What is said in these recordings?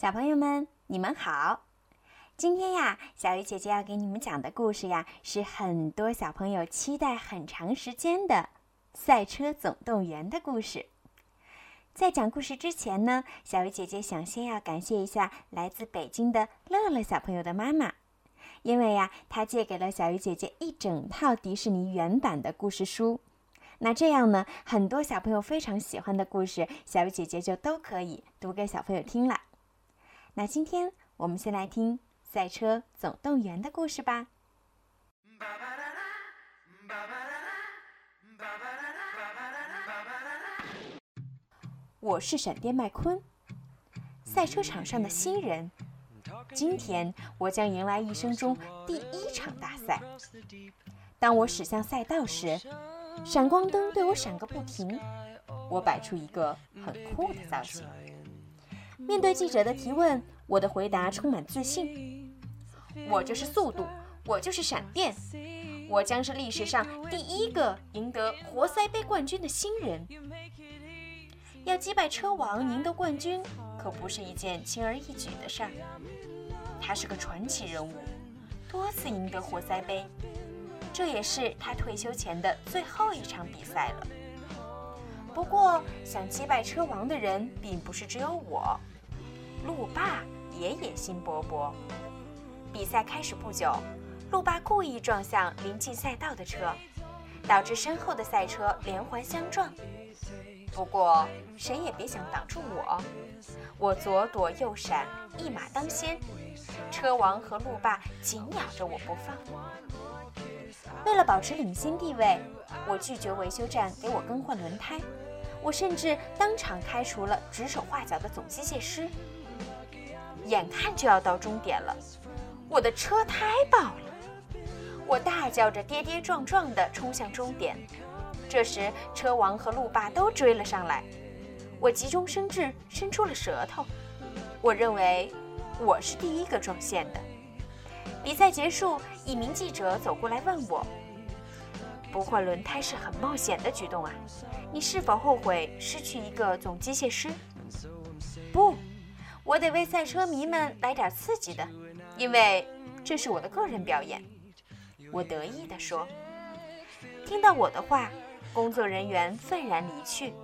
小朋友们，你们好！今天呀，小鱼姐姐要给你们讲的故事呀，是很多小朋友期待很长时间的《赛车总动员》的故事。在讲故事之前呢，小鱼姐姐想先要感谢一下来自北京的乐乐小朋友的妈妈，因为呀，她借给了小鱼姐姐一整套迪士尼原版的故事书。那这样呢，很多小朋友非常喜欢的故事，小鱼姐姐就都可以读给小朋友听了。那今天我们先来听《赛车总动员》的故事吧。我是闪电麦昆，赛车场上的新人。今天我将迎来一生中第一场大赛。当我驶向赛道时，闪光灯对我闪个不停。我摆出一个很酷的造型。面对记者的提问，我的回答充满自信。我就是速度，我就是闪电，我将是历史上第一个赢得活塞杯冠军的新人。要击败车王，赢得冠军，可不是一件轻而易举的事儿。他是个传奇人物，多次赢得活塞杯，这也是他退休前的最后一场比赛了。不过，想击败车王的人并不是只有我，路霸也野心勃勃。比赛开始不久，路霸故意撞向临近赛道的车，导致身后的赛车连环相撞。不过，谁也别想挡住我！我左躲右闪，一马当先，车王和路霸紧咬着我不放。为了保持领先地位，我拒绝维修站给我更换轮胎。我甚至当场开除了指手画脚的总机械师。眼看就要到终点了，我的车胎爆了，我大叫着跌跌撞撞地冲向终点。这时，车王和路霸都追了上来，我急中生智，伸出了舌头。我认为我是第一个撞线的。比赛结束，一名记者走过来问我。不换轮胎是很冒险的举动啊！你是否后悔失去一个总机械师？不，我得为赛车迷们来点刺激的，因为这是我的个人表演。我得意地说。听到我的话，工作人员愤然离去。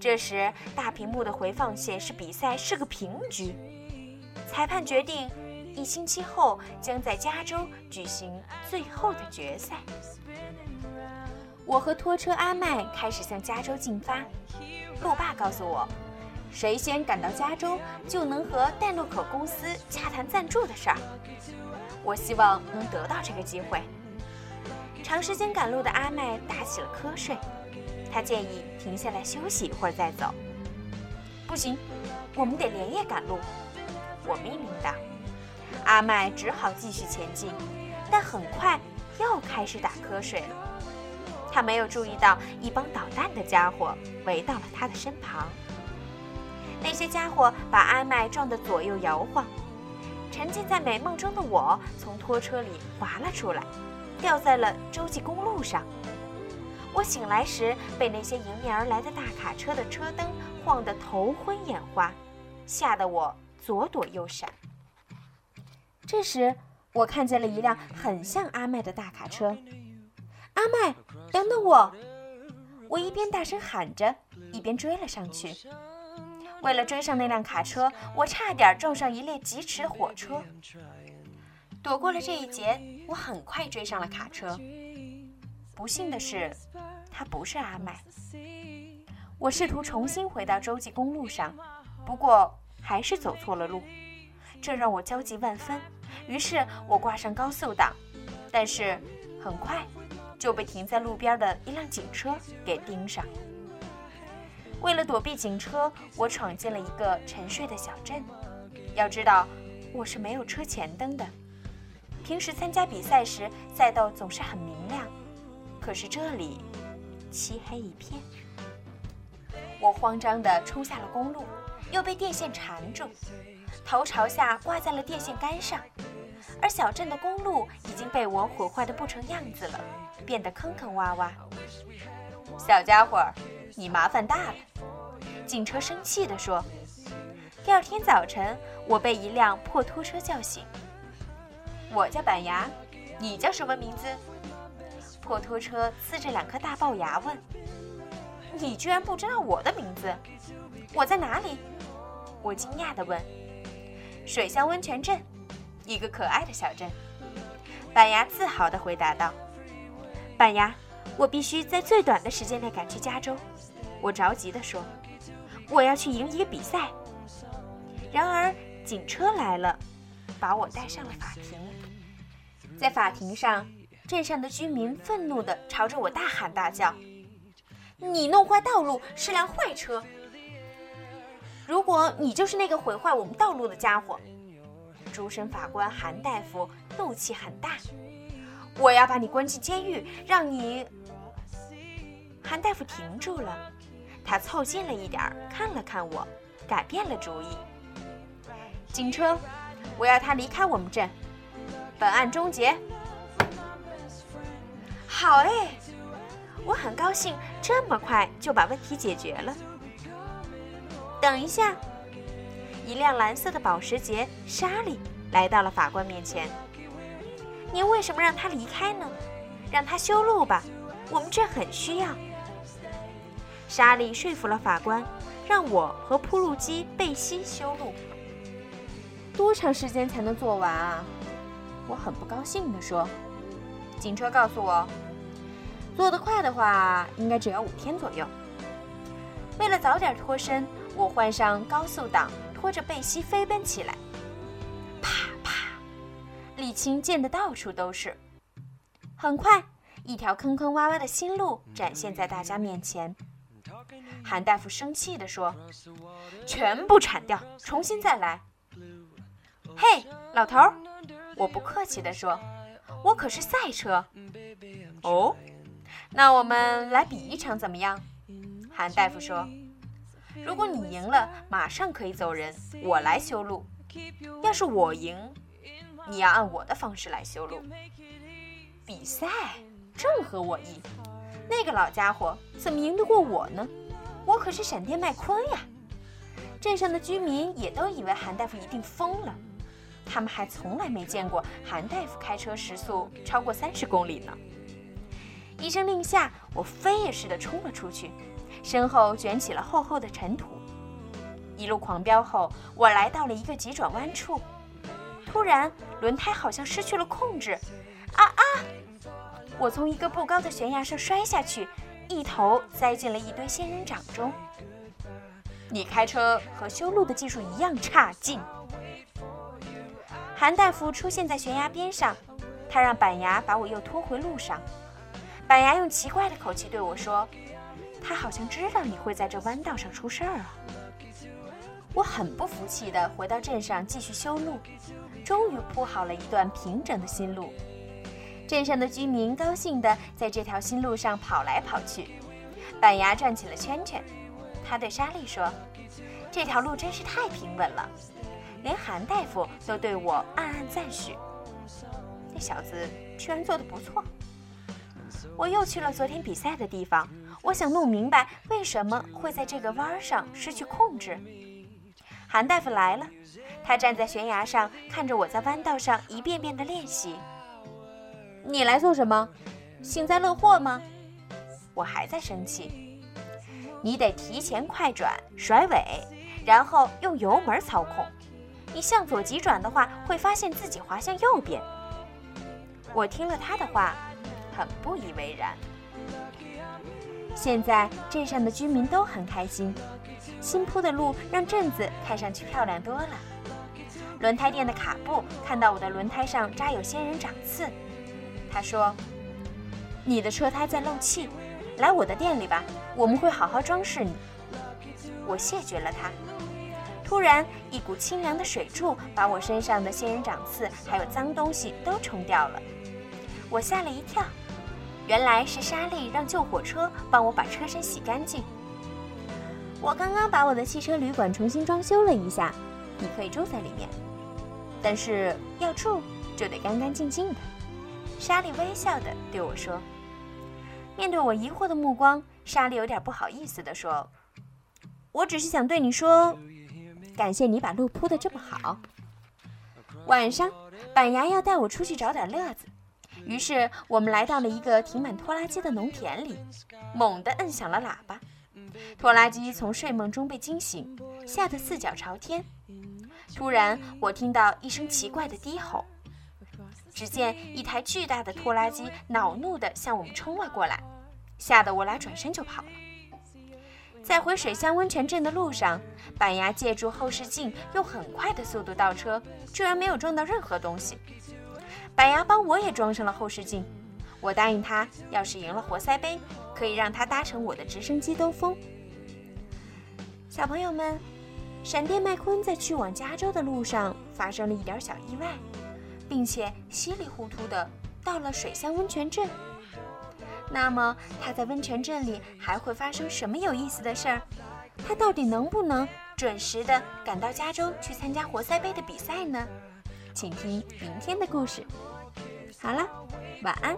这时，大屏幕的回放显示比赛是个平局。裁判决定，一星期后将在加州举行最后的决赛。我和拖车阿麦开始向加州进发。路霸告诉我，谁先赶到加州，就能和戴诺可公司洽谈赞助的事儿。我希望能得到这个机会。长时间赶路的阿麦打起了瞌睡，他建议停下来休息一会儿再走。不行，我们得连夜赶路。我命令道。阿麦只好继续前进，但很快又开始打瞌睡了。他没有注意到一帮捣蛋的家伙围到了他的身旁。那些家伙把阿麦撞得左右摇晃。沉浸在美梦中的我从拖车里滑了出来，掉在了洲际公路上。我醒来时被那些迎面而来的大卡车的车灯晃得头昏眼花，吓得我左躲右闪。这时，我看见了一辆很像阿麦的大卡车。阿麦，等等我！我一边大声喊着，一边追了上去。为了追上那辆卡车，我差点撞上一列疾驰的火车。躲过了这一劫，我很快追上了卡车。不幸的是，他不是阿麦。我试图重新回到洲际公路上，不过还是走错了路，这让我焦急万分。于是我挂上高速档，但是很快。就被停在路边的一辆警车给盯上。为了躲避警车，我闯进了一个沉睡的小镇。要知道，我是没有车前灯的。平时参加比赛时，赛道总是很明亮，可是这里漆黑一片。我慌张地冲下了公路，又被电线缠住，头朝下挂在了电线杆上。而小镇的公路已经被我毁坏的不成样子了，变得坑坑洼洼。小家伙，你麻烦大了！警车生气地说。第二天早晨，我被一辆破拖车叫醒。我叫板牙，你叫什么名字？破拖车呲着两颗大龅牙问：“你居然不知道我的名字？我在哪里？”我惊讶地问：“水乡温泉镇，一个可爱的小镇。”板牙自豪地回答道：“板牙，我必须在最短的时间内赶去加州。”我着急地说：“我要去赢一个比赛。”然而警车来了，把我带上了法庭。在法庭上，镇上的居民愤怒地朝着我大喊大叫：“你弄坏道路是辆坏车！如果你就是那个毁坏我们道路的家伙！”主审法官韩大夫怒气很大：“我要把你关进监狱，让你……”韩大夫停住了，他凑近了一点儿，看了看我，改变了主意。警车，我要他离开我们镇。本案终结。好哎，我很高兴，这么快就把问题解决了。等一下，一辆蓝色的保时捷莎莉来到了法官面前。您为什么让他离开呢？让他修路吧，我们这很需要。莎莉说服了法官，让我和铺路机贝西修路。多长时间才能做完啊？我很不高兴地说：“警车告诉我，做得快的话，应该只要五天左右。”为了早点脱身，我换上高速档，拖着贝西飞奔起来。啪啪，沥青溅得到处都是。很快，一条坑坑洼洼的新路展现在大家面前。韩大夫生气地说：“全部铲掉，重新再来。”嘿，老头儿。我不客气地说：“我可是赛车。”哦，那我们来比一场怎么样？韩大夫说：“如果你赢了，马上可以走人，我来修路；要是我赢，你要按我的方式来修路。”比赛正合我意。那个老家伙怎么赢得过我呢？我可是闪电麦昆呀！镇上的居民也都以为韩大夫一定疯了。他们还从来没见过韩大夫开车时速超过三十公里呢。一声令下，我飞也似的冲了出去，身后卷起了厚厚的尘土。一路狂飙后，我来到了一个急转弯处，突然轮胎好像失去了控制，我从一个不高的悬崖上摔下去，一头栽进了一堆仙人掌中。你开车和修路的技术一样差劲。韩大夫出现在悬崖边上，他让板牙把我又拖回路上。板牙用奇怪的口气对我说：“他好像知道你会在这弯道上出事儿啊。”我很不服气地回到镇上继续修路，终于铺好了一段平整的新路。镇上的居民高兴地在这条新路上跑来跑去，板牙转起了圈圈。他对莎莉说：“这条路真是太平稳了。”连韩大夫都对我暗暗赞许，那小子居然做得不错。我又去了昨天比赛的地方，我想弄明白为什么会在这个弯儿上失去控制。韩大夫来了，他站在悬崖上，看着我在弯道上一遍遍的练习。你来做什么？幸灾乐祸吗？我还在生气。你得提前快转，甩尾，然后用油门操控。你向左急转的话，会发现自己滑向右边。我听了他的话，很不以为然。现在镇上的居民都很开心，新铺的路让镇子看上去漂亮多了。轮胎店的卡布看到我的轮胎上扎有仙人掌刺，他说：“你的车胎在漏气，来我的店里吧，我们会好好装饰你。”我谢绝了他。突然，一股清凉的水柱把我身上的仙人掌刺还有脏东西都冲掉了。我吓了一跳，原来是莎莉让救火车帮我把车身洗干净。我刚刚把我的汽车旅馆重新装修了一下，你可以住在里面，但是要住就得干干净净的。莎莉微笑地对我说。面对我疑惑的目光，莎莉有点不好意思地说：“我只是想对你说。”感谢你把路铺得这么好。晚上，板牙要带我出去找点乐子，于是我们来到了一个停满拖拉机的农田里，猛地摁响了喇叭。拖拉机从睡梦中被惊醒，吓得四脚朝天。突然，我听到一声奇怪的低吼，只见一台巨大的拖拉机恼怒地向我们冲了过来，吓得我俩转身就跑了。在回水乡温泉镇的路上，板牙借助后视镜用很快的速度倒车，居然没有撞到任何东西。板牙帮我也装上了后视镜，我答应他，要是赢了活塞杯，可以让他搭乘我的直升机兜风。小朋友们，闪电麦昆在去往加州的路上发生了一点小意外，并且稀里糊涂的到了水乡温泉镇。那么他在温泉镇里还会发生什么有意思的事儿？他到底能不能准时的赶到加州去参加活塞杯的比赛呢？请听明天的故事。好了，晚安。